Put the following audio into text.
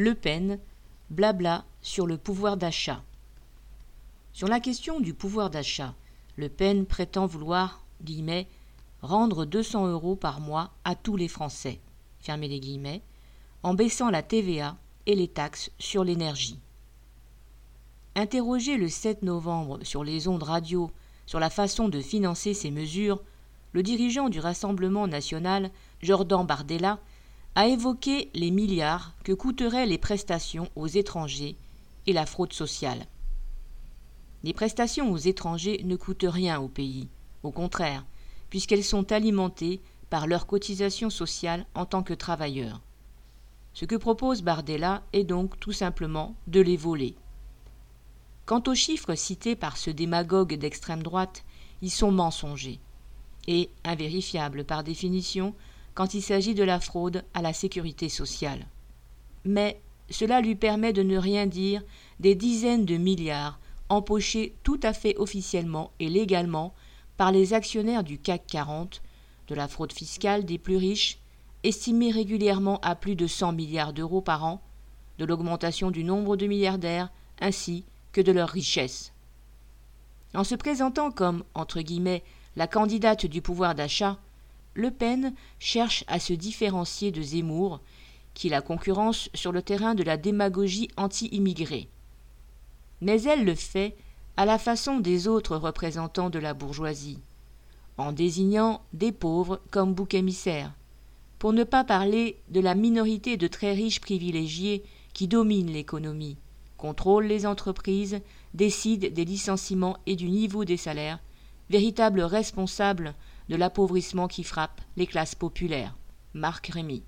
Le Pen, blabla sur le pouvoir d'achat. Sur la question du pouvoir d'achat, Le Pen prétend vouloir, guillemets, rendre 200 euros par mois à tous les Français, fermez les guillemets, en baissant la TVA et les taxes sur l'énergie. Interrogé le 7 novembre sur les ondes radio sur la façon de financer ces mesures, le dirigeant du Rassemblement national, Jordan Bardella, a évoqué les milliards que coûteraient les prestations aux étrangers et la fraude sociale. Les prestations aux étrangers ne coûtent rien au pays, au contraire, puisqu'elles sont alimentées par leur cotisation sociale en tant que travailleurs. Ce que propose Bardella est donc tout simplement de les voler. Quant aux chiffres cités par ce démagogue d'extrême droite, ils sont mensongers et invérifiables par définition quand il s'agit de la fraude à la sécurité sociale. Mais cela lui permet de ne rien dire des dizaines de milliards empochés tout à fait officiellement et légalement par les actionnaires du CAC 40, de la fraude fiscale des plus riches, estimée régulièrement à plus de 100 milliards d'euros par an, de l'augmentation du nombre de milliardaires ainsi que de leur richesse. En se présentant comme, entre guillemets, la candidate du pouvoir d'achat, le Pen cherche à se différencier de Zemmour, qui la concurrence sur le terrain de la démagogie anti-immigrée. Mais elle le fait à la façon des autres représentants de la bourgeoisie, en désignant des pauvres comme boucs émissaires, pour ne pas parler de la minorité de très riches privilégiés qui dominent l'économie, contrôlent les entreprises, décident des licenciements et du niveau des salaires, véritables responsables de l'appauvrissement qui frappe les classes populaires. Marc Rémy.